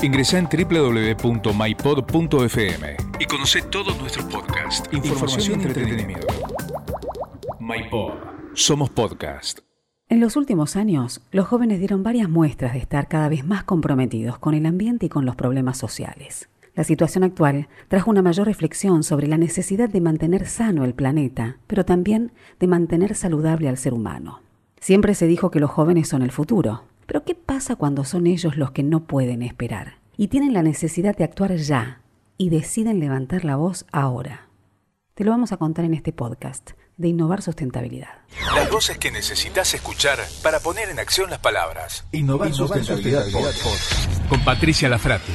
Ingresa en www.mypod.fm y conoce todos nuestros podcasts, información, y entretenimiento. MyPod. Somos podcast. En los últimos años, los jóvenes dieron varias muestras de estar cada vez más comprometidos con el ambiente y con los problemas sociales. La situación actual trajo una mayor reflexión sobre la necesidad de mantener sano el planeta, pero también de mantener saludable al ser humano. Siempre se dijo que los jóvenes son el futuro, pero ¿qué pasa cuando son ellos los que no pueden esperar y tienen la necesidad de actuar ya y deciden levantar la voz ahora? Te lo vamos a contar en este podcast de Innovar Sustentabilidad. Las voces que necesitas escuchar para poner en acción las palabras. Innovar, Sustentabilidad, Con Patricia Lafrati.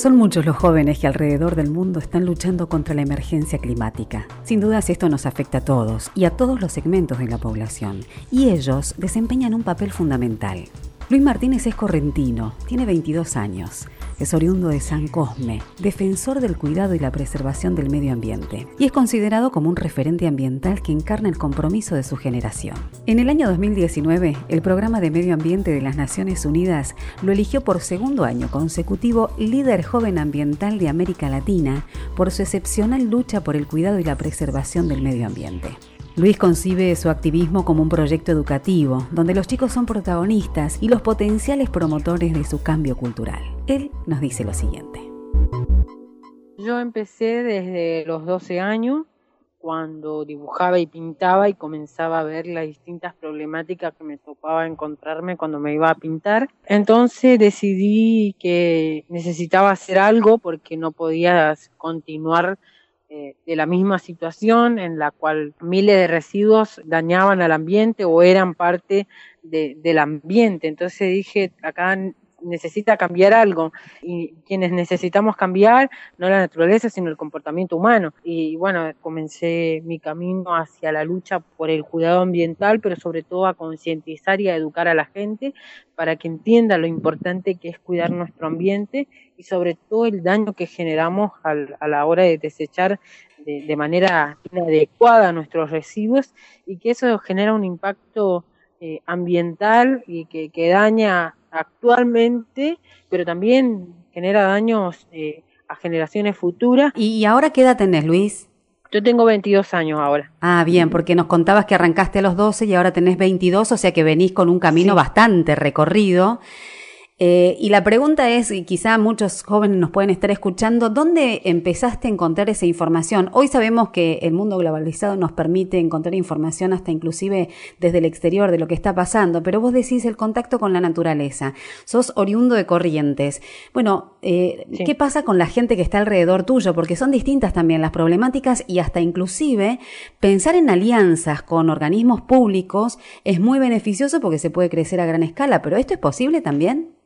Son muchos los jóvenes que alrededor del mundo están luchando contra la emergencia climática. Sin dudas esto nos afecta a todos y a todos los segmentos de la población, y ellos desempeñan un papel fundamental. Luis Martínez es correntino, tiene 22 años. Es oriundo de San Cosme, defensor del cuidado y la preservación del medio ambiente, y es considerado como un referente ambiental que encarna el compromiso de su generación. En el año 2019, el Programa de Medio Ambiente de las Naciones Unidas lo eligió por segundo año consecutivo líder joven ambiental de América Latina por su excepcional lucha por el cuidado y la preservación del medio ambiente. Luis concibe su activismo como un proyecto educativo, donde los chicos son protagonistas y los potenciales promotores de su cambio cultural. Él nos dice lo siguiente. Yo empecé desde los 12 años, cuando dibujaba y pintaba y comenzaba a ver las distintas problemáticas que me topaba encontrarme cuando me iba a pintar. Entonces decidí que necesitaba hacer algo porque no podía continuar eh, de la misma situación en la cual miles de residuos dañaban al ambiente o eran parte del ambiente. Entonces dije, acá necesita cambiar algo y quienes necesitamos cambiar no la naturaleza sino el comportamiento humano. Y bueno comencé mi camino hacia la lucha por el cuidado ambiental pero sobre todo a concientizar y a educar a la gente para que entienda lo importante que es cuidar nuestro ambiente y sobre todo el daño que generamos a la hora de desechar de, manera inadecuada nuestros residuos y que eso genera un impacto eh, ambiental y que, que daña actualmente, pero también genera daños eh, a generaciones futuras. ¿Y ahora qué edad tenés, Luis? Yo tengo 22 años ahora. Ah, bien, porque nos contabas que arrancaste a los 12 y ahora tenés 22, o sea que venís con un camino bastante recorrido. Eh, y la pregunta es, y quizá muchos jóvenes nos pueden estar escuchando, ¿dónde empezaste a encontrar esa información? Hoy sabemos que el mundo globalizado nos permite encontrar información hasta inclusive desde el exterior de lo que está pasando, pero vos decís el contacto con la naturaleza, sos oriundo de corrientes. Bueno, eh, ¿qué pasa con la gente que está alrededor tuyo? Porque son distintas también las problemáticas y hasta inclusive pensar en alianzas con organismos públicos es muy beneficioso porque se puede crecer a gran escala, pero ¿esto es posible también?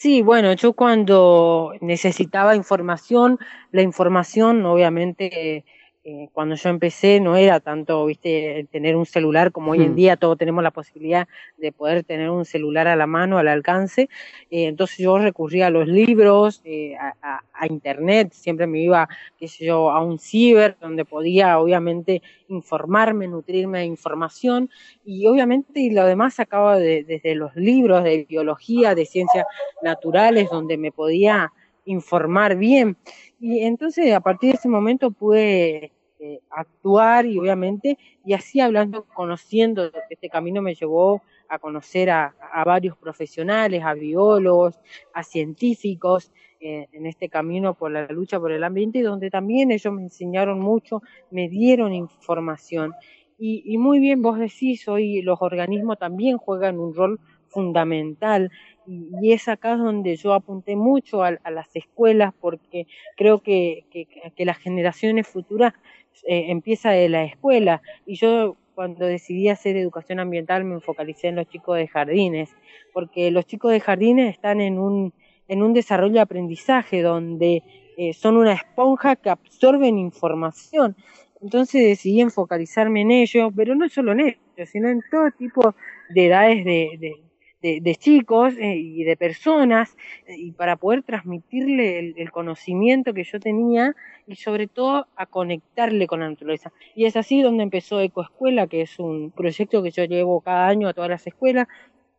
Sí, bueno, yo cuando necesitaba información, la información obviamente eh, cuando yo empecé no era tanto, viste, tener un celular como hoy en hmm. día, todos tenemos la posibilidad de poder tener un celular a la mano, al alcance. Eh, entonces yo recurría a los libros, eh, a, internet, siempre me iba, qué sé yo, a un ciber, donde podía obviamente informarme, nutrirme de información. Y obviamente lo demás sacaba desde los libros de biología, de ciencias naturales, donde me podía informar bien. Y entonces a partir de ese momento pude eh, actuar y obviamente, y así hablando, conociendo, este camino me llevó a conocer a, varios profesionales, a biólogos, a científicos, eh, en este camino por la lucha por el ambiente, y donde también ellos me enseñaron mucho, me dieron información. Y, muy bien vos decís, hoy los organismos también juegan un rol fundamental y, es acá donde yo apunté mucho a, las escuelas porque creo que, que las generaciones futuras eh, empieza de la escuela y yo cuando decidí hacer educación ambiental me focalicé en los chicos de jardines, porque los chicos de jardines están en un, en un desarrollo de aprendizaje donde eh, son una esponja que absorben información. Entonces decidí focalizarme en ellos, pero no solo en ellos, sino en todo tipo de edades de, de, chicos eh, y de personas eh, y para poder transmitirle el, conocimiento que yo tenía y sobre todo a conectarle con la naturaleza. Y es así donde empezó Ecoescuela, que es un proyecto que yo llevo cada año a todas las escuelas,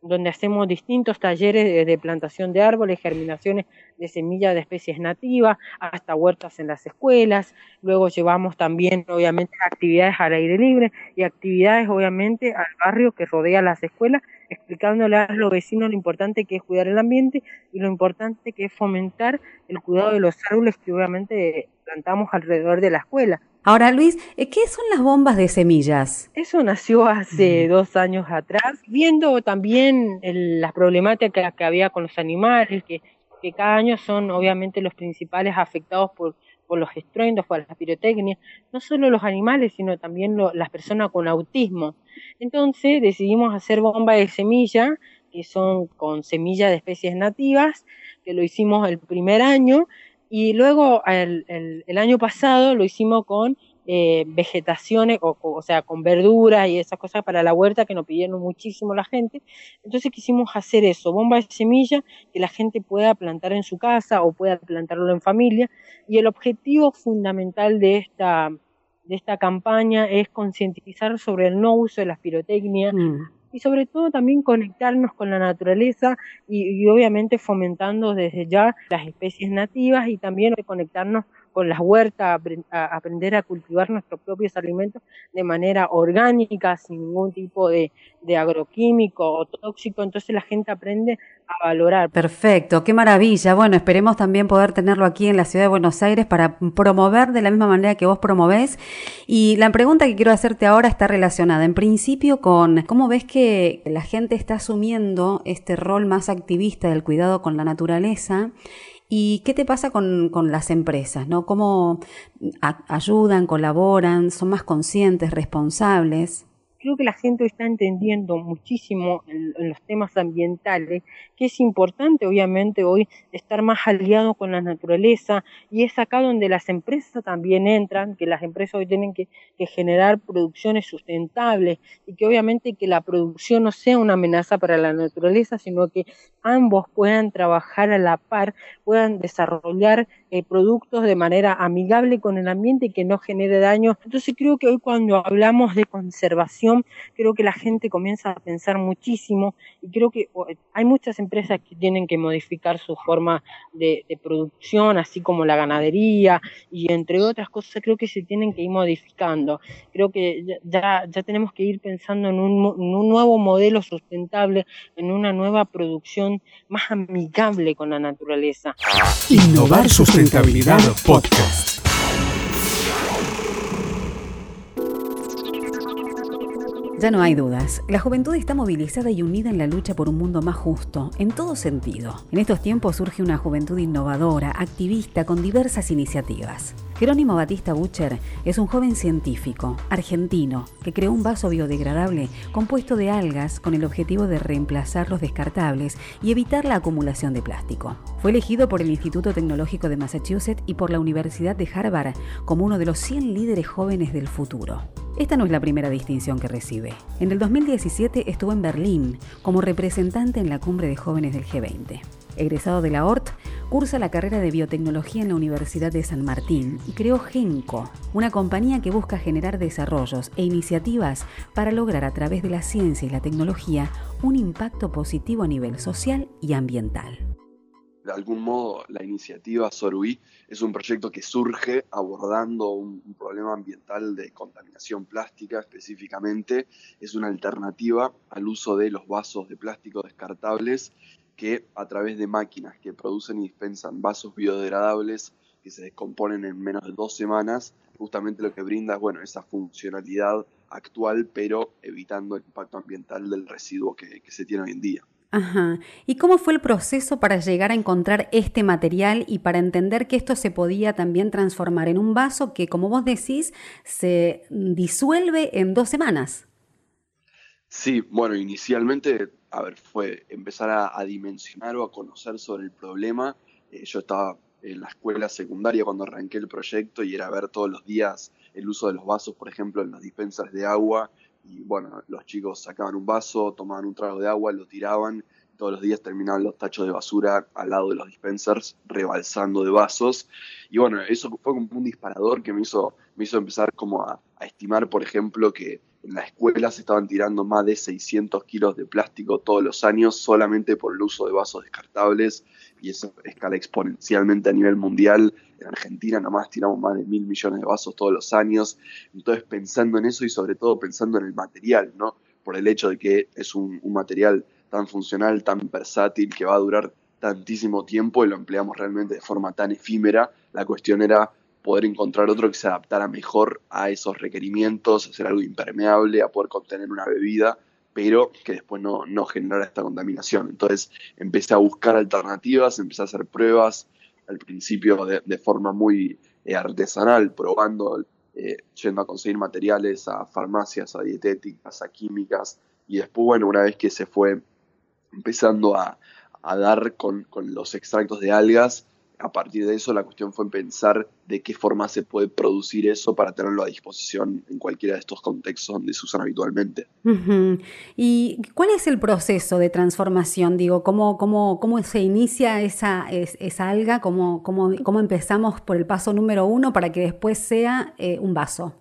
donde hacemos distintos talleres de, plantación de árboles, germinaciones de semillas de especies nativas, hasta huertas en las escuelas. Luego llevamos también, obviamente, actividades al aire libre y actividades, obviamente, al barrio que rodea las escuelas, explicándole a los vecinos lo importante que es cuidar el ambiente y lo importante que es fomentar el cuidado de los árboles que, obviamente, plantamos alrededor de la escuela. Ahora, Luis, eh, ¿qué son las bombas de semillas? Eso nació hace dos años atrás, viendo también las problemáticas que había con los animales, que, que cada año son obviamente los principales afectados por, por los estruendos, por la pirotecnia, no solo los animales, sino también las personas con autismo. Entonces decidimos hacer bombas de semilla, que son con semillas de especies nativas, que lo hicimos el primer año, y luego el, el, año pasado lo hicimos con eh, vegetaciones, o, o, sea, con verduras y esas cosas para la huerta que nos pidieron muchísimo la gente. Entonces quisimos hacer eso, bomba de semilla que la gente pueda plantar en su casa o pueda plantarlo en familia. Y el objetivo fundamental de esta, de esta campaña es concientizar sobre el no uso de las pirotecnias, mm y sobre todo también conectarnos con la naturaleza y, obviamente fomentando desde ya las especies nativas y también conectarnos con las huertas, a aprender a cultivar nuestros propios alimentos de manera orgánica, sin ningún tipo de, de agroquímico o tóxico, entonces la gente aprende a valorar. Perfecto, qué maravilla. Bueno, esperemos también poder tenerlo aquí en la ciudad de Buenos Aires para promover de la misma manera que vos promovés. Y la pregunta que quiero hacerte ahora está relacionada en principio con cómo ves que la gente está asumiendo este rol más activista del cuidado con la naturaleza ¿Y qué te pasa con, con las empresas? ¿no? ¿Cómo ayudan, colaboran, son más conscientes, responsables? Creo que la gente está entendiendo muchísimo en, los temas ambientales, que es importante obviamente hoy estar más aliado con la naturaleza y es acá donde las empresas también entran, que las empresas hoy tienen que, generar producciones sustentables y que obviamente que la producción no sea una amenaza para la naturaleza, sino que ambos puedan trabajar a la par, puedan desarrollar eh, productos de manera amigable con el ambiente y que no genere daño. Entonces creo que hoy cuando hablamos de conservación, creo que la gente comienza a pensar muchísimo y creo que hay muchas empresas que tienen que modificar su forma de, producción, así como la ganadería y entre otras cosas, creo que se tienen que ir modificando. Creo que ya, ya tenemos que ir pensando en un, en un nuevo modelo sustentable, en una nueva producción más amigable con la naturaleza. Innovar Sustentabilidad Podcast. Ya no hay dudas, la juventud está movilizada y unida en la lucha por un mundo más justo, en todo sentido. En estos tiempos surge una juventud innovadora, activista, con diversas iniciativas. Jerónimo Batista Butcher es un joven científico, argentino, que creó un vaso biodegradable compuesto de algas con el objetivo de reemplazar los descartables y evitar la acumulación de plástico. Fue elegido por el Instituto Tecnológico de Massachusetts y por la Universidad de Harvard como uno de los 100 líderes jóvenes del futuro. Esta no es la primera distinción que recibe. En el 2017 estuvo en Berlín como representante en la cumbre de jóvenes del G20. Egresado de la ORT, cursa la carrera de biotecnología en la Universidad de San Martín y creó Genco, una compañía que busca generar desarrollos e iniciativas para lograr a través de la ciencia y la tecnología un impacto positivo a nivel social y ambiental de algún modo la iniciativa Soruí es un proyecto que surge abordando un, problema ambiental de contaminación plástica específicamente. Es una alternativa al uso de los vasos de plástico descartables que a través de máquinas que producen y dispensan vasos biodegradables que se descomponen en menos de dos semanas, justamente lo que brinda es bueno, esa funcionalidad actual, pero evitando el impacto ambiental del residuo que se tiene hoy en día. Ajá. ¿Y cómo fue el proceso para llegar a encontrar este material y para entender que esto se podía también transformar en un vaso que, como vos decís, se disuelve en dos semanas? Sí, bueno, inicialmente, a ver, fue empezar a, dimensionar o a conocer sobre el problema. Eh, yo estaba en la escuela secundaria cuando arranqué el proyecto y era ver todos los días el uso de los vasos, por ejemplo, en las dispensas de agua y bueno, los chicos sacaban un vaso, tomaban un trago de agua, lo tiraban, todos los días terminaban los tachos de basura al lado de los dispensers, rebalsando de vasos. Y bueno, eso fue como un disparador que me hizo, me hizo empezar como a, a estimar, por ejemplo, que en la escuela se estaban tirando más de 600 kilos de plástico todos los años solamente por el uso de vasos descartables y eso escala exponencialmente a nivel mundial. En Argentina nomás tiramos más de mil millones de vasos todos los años. Entonces pensando en eso y sobre todo pensando en el material, ¿no? Por el hecho de que es un, un material tan funcional, tan versátil, que va a durar tantísimo tiempo y lo empleamos realmente de forma tan efímera. La cuestión era poder encontrar otro que se adaptara mejor a esos requerimientos, hacer algo impermeable, a poder contener una bebida, pero que después no, no generara esta contaminación. Entonces empecé a buscar alternativas, empecé a hacer pruebas, al principio de, forma muy eh, artesanal, probando, eh, yendo a conseguir materiales a farmacias, a dietéticas, a químicas, y después, bueno, una vez que se fue empezando a, dar con los extractos de algas, a partir de eso la cuestión fue pensar de qué forma se puede producir eso para tenerlo a disposición en cualquiera de estos contextos donde se usan habitualmente. ¿Y cuál es el proceso de transformación? Digo, ¿cómo, cómo, cómo se inicia esa, esa alga? ¿Cómo, cómo, cómo empezamos por el paso número uno para que después sea eh, un vaso?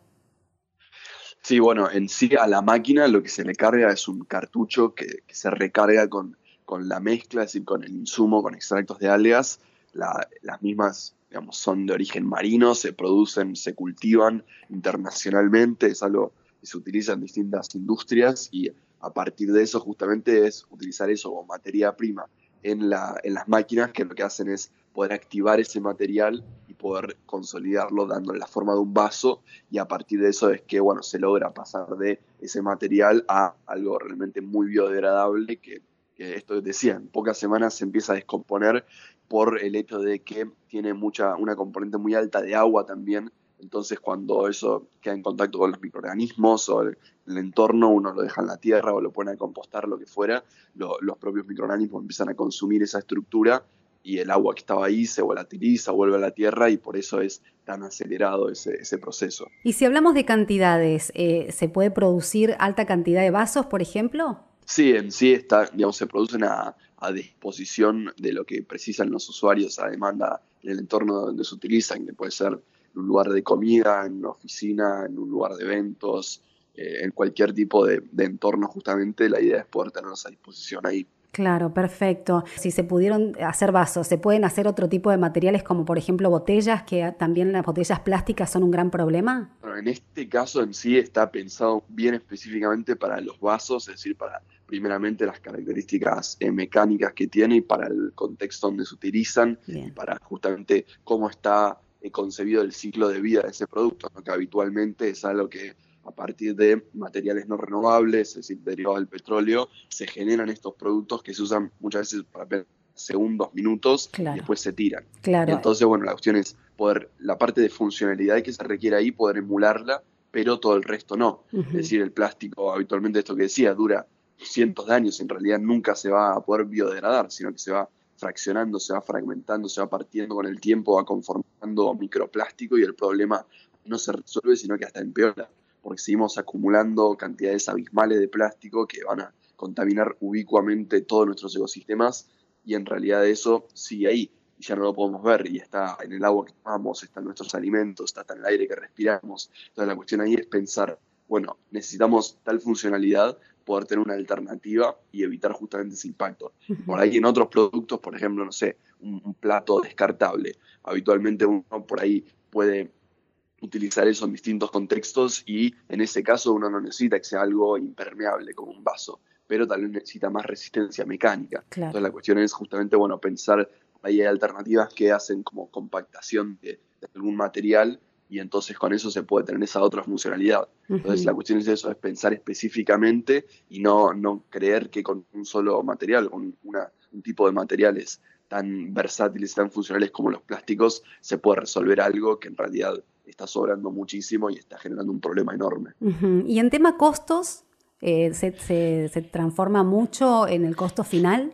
Sí, bueno, en sí a la máquina lo que se le carga es un cartucho que, que se recarga con, con la mezcla, es decir, con el insumo, con extractos de algas las mismas son de origen marino, se producen, se cultivan internacionalmente, es algo que se utiliza en distintas industrias y a partir de eso justamente es utilizar eso como materia prima en, la, en las máquinas que lo que hacen es poder activar ese material y poder consolidarlo dándole la forma de un vaso y a partir de eso es que bueno se logra pasar de ese material a algo realmente muy biodegradable que esto decía en pocas semanas se empieza a descomponer por el hecho de que tiene mucha, una componente muy alta de agua también. Entonces, cuando eso queda en contacto con los microorganismos o el, entorno, uno lo deja en la tierra o lo pone a compostar, lo que fuera, los propios microorganismos empiezan a consumir esa estructura y el agua que estaba ahí se volatiliza, vuelve a la tierra y por eso es tan acelerado ese, ese proceso. Y si hablamos de cantidades, eh, ¿se puede producir alta cantidad de vasos, por ejemplo? Sí, en sí está, digamos, se producen a, a disposición de lo que precisan los usuarios a demanda en el entorno donde se utilizan, que puede ser en un lugar de comida, en una oficina, en un lugar de eventos, eh, en cualquier tipo de, entorno justamente, la idea es poder tenerlos a disposición ahí. Claro, perfecto. Si se pudieron hacer vasos, ¿se pueden hacer otro tipo de materiales como por ejemplo botellas, que también las botellas plásticas son un gran problema? Bueno, en este caso en sí está pensado bien específicamente para los vasos, es decir, para primeramente las características eh, mecánicas que tiene y para el contexto donde se utilizan y para justamente cómo está eh, concebido el ciclo de vida de ese producto, que habitualmente es algo que a partir de materiales no renovables, es decir, derivados del petróleo, se generan estos productos que se usan muchas veces para segundos, minutos y después se tiran. Claro. Entonces, bueno, la cuestión es poder, la parte de funcionalidad que se requiere ahí, poder emularla, pero todo el resto no. Es decir, el plástico, habitualmente esto que decía, dura cientos de años, en realidad nunca se va a poder biodegradar, sino que se va fraccionando, se va fragmentando, se va partiendo con el tiempo, va conformando microplástico y el problema no se resuelve, sino que hasta empeora, porque seguimos acumulando cantidades abismales de plástico que van a contaminar ubicuamente todos nuestros ecosistemas y en realidad eso sigue ahí y ya no lo podemos ver y está en el agua que tomamos, está en nuestros alimentos, está en el aire que respiramos. Entonces la cuestión ahí es pensar, bueno, necesitamos tal funcionalidad, poder tener una alternativa y evitar justamente ese impacto. Por ahí en otros productos, por ejemplo, no sé, un, plato descartable. Habitualmente uno por ahí puede utilizar eso en distintos contextos y en ese caso uno no necesita que sea algo impermeable como un vaso, pero tal vez necesita más resistencia mecánica. Entonces la cuestión es justamente, bueno, pensar, ahí hay alternativas que hacen como compactación de algún material y entonces con eso se puede tener esa otra funcionalidad. Entonces la cuestión es eso, es pensar específicamente y no, no creer que con un solo material, con una, un tipo de materiales tan versátiles y tan funcionales como los plásticos, se puede resolver algo que en realidad está sobrando muchísimo y está generando un problema enorme. Y en tema costos, eh, ¿se, se, se transforma mucho en el costo final?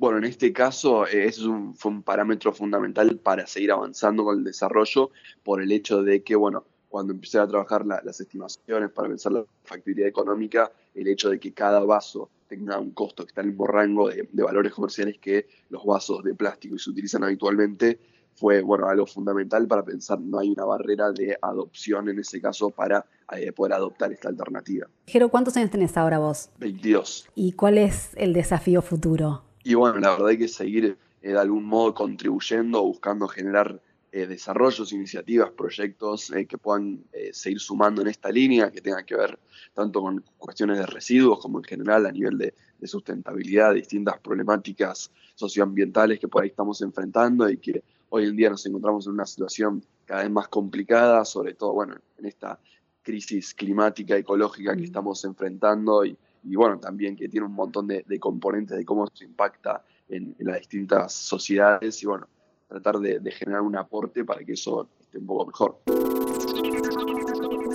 Bueno, en este caso eh, ese es fue un parámetro fundamental para seguir avanzando con el desarrollo por el hecho de que, bueno, cuando empecé a trabajar las estimaciones para pensar la factibilidad económica, el hecho de que cada vaso tenga un costo que está en el mismo rango de, valores comerciales que los vasos de plástico y se utilizan habitualmente, fue bueno, algo fundamental para pensar, no hay una barrera de adopción en ese caso para eh, poder adoptar esta alternativa. Jero, ¿cuántos años tenés ahora vos? 22. ¿Y cuál es el desafío futuro? Y bueno, la verdad hay que seguir eh, de algún modo contribuyendo, buscando generar eh, desarrollos, iniciativas, proyectos eh, que puedan seguir sumando en esta línea, que tengan que ver tanto con cuestiones de residuos como en general a nivel de, sustentabilidad, distintas problemáticas socioambientales que por ahí estamos enfrentando y que hoy en día nos encontramos en una situación cada vez más complicada, sobre todo bueno, en esta crisis climática, ecológica que mm. estamos enfrentando y, bueno, también que tiene un montón de, componentes de cómo se impacta en, las distintas sociedades y bueno, tratar de, generar un aporte para que eso esté un poco mejor.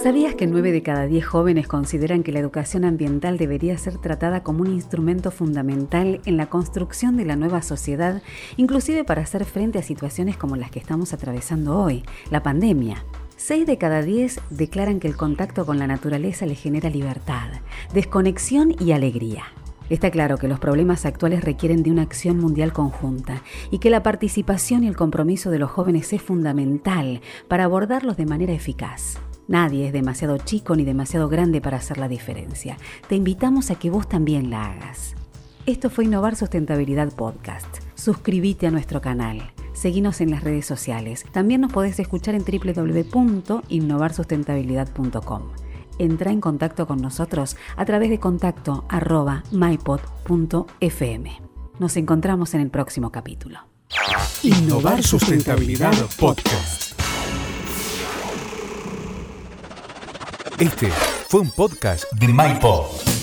¿Sabías que 9 de cada 10 jóvenes consideran que la educación ambiental debería ser tratada como un instrumento fundamental en la construcción de la nueva sociedad, inclusive para hacer frente a situaciones como las que estamos atravesando hoy, la pandemia? 6 de cada 10 declaran que el contacto con la naturaleza les genera libertad, desconexión y alegría. Está claro que los problemas actuales requieren de una acción mundial conjunta y que la participación y el compromiso de los jóvenes es fundamental para abordarlos de manera eficaz. Nadie es demasiado chico ni demasiado grande para hacer la diferencia. Te invitamos a que vos también la hagas. Esto fue Innovar Sustentabilidad Podcast. Suscríbete a nuestro canal. Seguinos en las redes sociales. También nos podés escuchar en www.innovarsustentabilidad.com entra en contacto con nosotros a través de contacto mypod.fm. Nos encontramos en el próximo capítulo. Innovar Sustentabilidad Podcast. Este fue un podcast de MyPod.